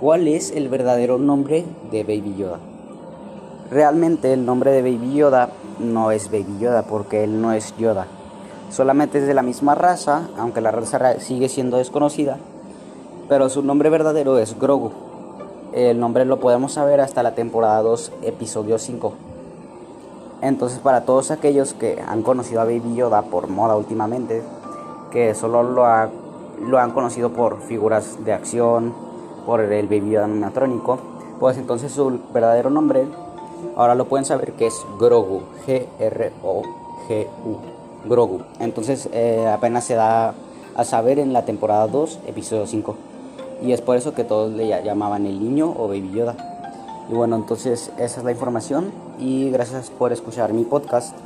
¿Cuál es el verdadero nombre de Baby Yoda? Realmente el nombre de Baby Yoda no es Baby Yoda porque él no es Yoda. Solamente es de la misma raza, aunque la raza sigue siendo desconocida. Pero su nombre verdadero es Grogu. El nombre lo podemos saber hasta la temporada 2, episodio 5. Entonces para todos aquellos que han conocido a Baby Yoda por moda últimamente, que solo lo, lo han conocido por figuras de acción, por el Baby animatrónico, pues entonces su verdadero nombre ahora lo pueden saber que es Grogu, G-R-O-G-U, Grogu. Entonces eh, apenas se da a saber en la temporada 2, episodio 5. Y es por eso que todos le llamaban el niño o Baby Yoda. Y bueno, entonces esa es la información y gracias por escuchar mi podcast.